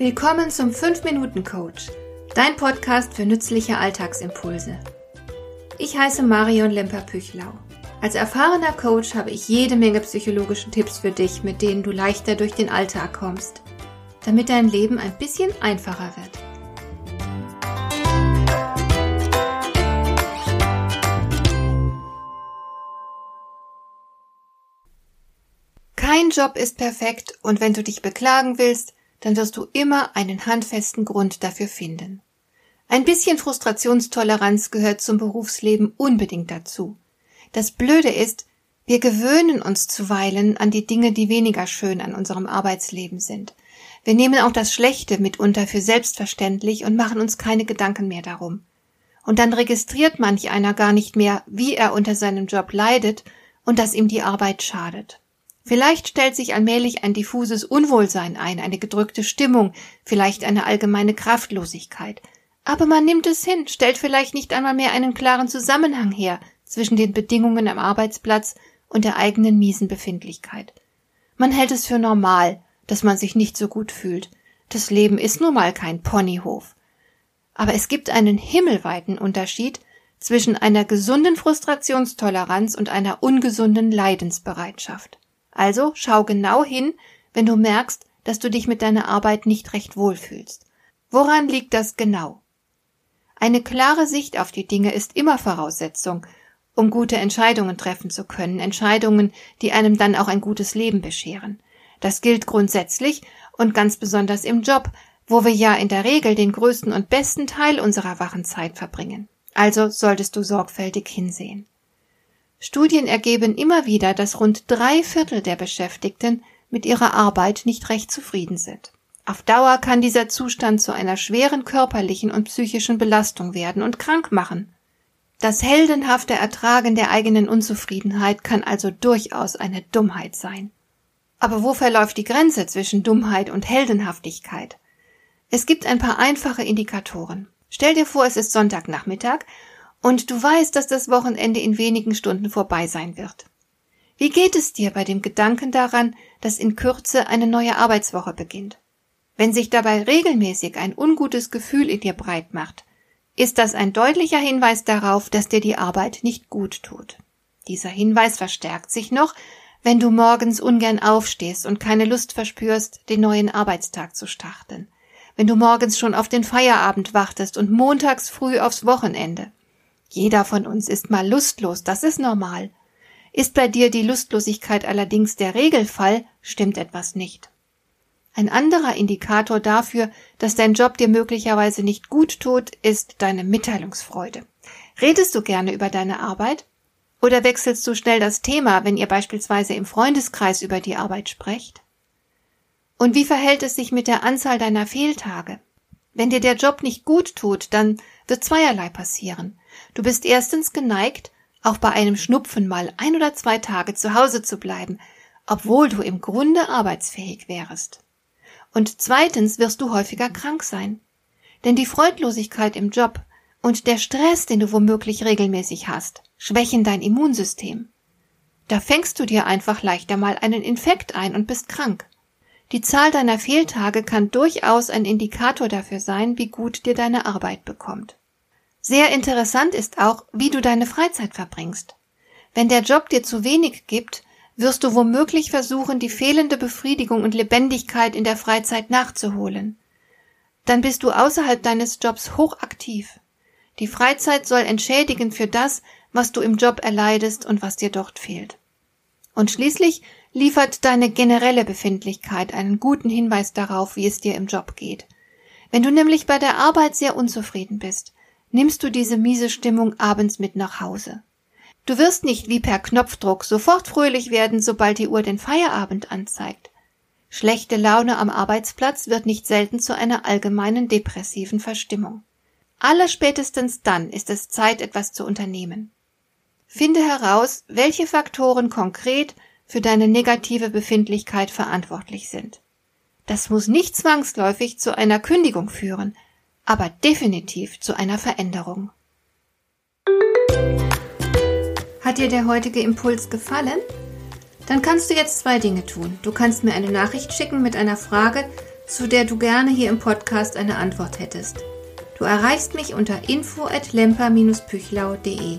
Willkommen zum 5-Minuten-Coach, dein Podcast für nützliche Alltagsimpulse. Ich heiße Marion Lemper-Püchlau. Als erfahrener Coach habe ich jede Menge psychologische Tipps für dich, mit denen du leichter durch den Alltag kommst, damit dein Leben ein bisschen einfacher wird. Kein Job ist perfekt und wenn du dich beklagen willst, dann wirst du immer einen handfesten Grund dafür finden. Ein bisschen Frustrationstoleranz gehört zum Berufsleben unbedingt dazu. Das Blöde ist, wir gewöhnen uns zuweilen an die Dinge, die weniger schön an unserem Arbeitsleben sind. Wir nehmen auch das Schlechte mitunter für selbstverständlich und machen uns keine Gedanken mehr darum. Und dann registriert manch einer gar nicht mehr, wie er unter seinem Job leidet und dass ihm die Arbeit schadet. Vielleicht stellt sich allmählich ein diffuses Unwohlsein ein, eine gedrückte Stimmung, vielleicht eine allgemeine Kraftlosigkeit. Aber man nimmt es hin, stellt vielleicht nicht einmal mehr einen klaren Zusammenhang her zwischen den Bedingungen am Arbeitsplatz und der eigenen miesen Befindlichkeit. Man hält es für normal, dass man sich nicht so gut fühlt. Das Leben ist nun mal kein Ponyhof. Aber es gibt einen himmelweiten Unterschied zwischen einer gesunden Frustrationstoleranz und einer ungesunden Leidensbereitschaft. Also schau genau hin, wenn du merkst, dass du dich mit deiner Arbeit nicht recht wohlfühlst. Woran liegt das genau? Eine klare Sicht auf die Dinge ist immer Voraussetzung, um gute Entscheidungen treffen zu können, Entscheidungen, die einem dann auch ein gutes Leben bescheren. Das gilt grundsätzlich und ganz besonders im Job, wo wir ja in der Regel den größten und besten Teil unserer wachen Zeit verbringen. Also solltest du sorgfältig hinsehen. Studien ergeben immer wieder, dass rund drei Viertel der Beschäftigten mit ihrer Arbeit nicht recht zufrieden sind. Auf Dauer kann dieser Zustand zu einer schweren körperlichen und psychischen Belastung werden und krank machen. Das heldenhafte Ertragen der eigenen Unzufriedenheit kann also durchaus eine Dummheit sein. Aber wo verläuft die Grenze zwischen Dummheit und Heldenhaftigkeit? Es gibt ein paar einfache Indikatoren. Stell dir vor, es ist Sonntagnachmittag und du weißt, dass das Wochenende in wenigen Stunden vorbei sein wird. Wie geht es dir bei dem Gedanken daran, dass in Kürze eine neue Arbeitswoche beginnt? Wenn sich dabei regelmäßig ein ungutes Gefühl in dir breit macht, ist das ein deutlicher Hinweis darauf, dass dir die Arbeit nicht gut tut. Dieser Hinweis verstärkt sich noch, wenn du morgens ungern aufstehst und keine Lust verspürst, den neuen Arbeitstag zu starten, wenn du morgens schon auf den Feierabend wartest und montags früh aufs Wochenende, jeder von uns ist mal lustlos, das ist normal. Ist bei dir die Lustlosigkeit allerdings der Regelfall, stimmt etwas nicht. Ein anderer Indikator dafür, dass dein Job dir möglicherweise nicht gut tut, ist deine Mitteilungsfreude. Redest du gerne über deine Arbeit? Oder wechselst du schnell das Thema, wenn ihr beispielsweise im Freundeskreis über die Arbeit sprecht? Und wie verhält es sich mit der Anzahl deiner Fehltage? Wenn dir der Job nicht gut tut, dann wird zweierlei passieren. Du bist erstens geneigt, auch bei einem Schnupfen mal ein oder zwei Tage zu Hause zu bleiben, obwohl du im Grunde arbeitsfähig wärest. Und zweitens wirst du häufiger krank sein. Denn die Freudlosigkeit im Job und der Stress, den du womöglich regelmäßig hast, schwächen dein Immunsystem. Da fängst du dir einfach leichter mal einen Infekt ein und bist krank. Die Zahl deiner Fehltage kann durchaus ein Indikator dafür sein, wie gut dir deine Arbeit bekommt. Sehr interessant ist auch, wie du deine Freizeit verbringst. Wenn der Job dir zu wenig gibt, wirst du womöglich versuchen, die fehlende Befriedigung und Lebendigkeit in der Freizeit nachzuholen. Dann bist du außerhalb deines Jobs hochaktiv. Die Freizeit soll entschädigen für das, was du im Job erleidest und was dir dort fehlt. Und schließlich liefert deine generelle Befindlichkeit einen guten Hinweis darauf, wie es dir im Job geht. Wenn du nämlich bei der Arbeit sehr unzufrieden bist, nimmst du diese miese Stimmung abends mit nach Hause. Du wirst nicht wie per Knopfdruck sofort fröhlich werden, sobald die Uhr den Feierabend anzeigt. Schlechte Laune am Arbeitsplatz wird nicht selten zu einer allgemeinen depressiven Verstimmung. Allerspätestens dann ist es Zeit, etwas zu unternehmen. Finde heraus, welche Faktoren konkret für deine negative Befindlichkeit verantwortlich sind. Das muss nicht zwangsläufig zu einer Kündigung führen, aber definitiv zu einer Veränderung. Hat dir der heutige Impuls gefallen? Dann kannst du jetzt zwei Dinge tun. Du kannst mir eine Nachricht schicken mit einer Frage, zu der du gerne hier im Podcast eine Antwort hättest. Du erreichst mich unter info at lemper-püchlau.de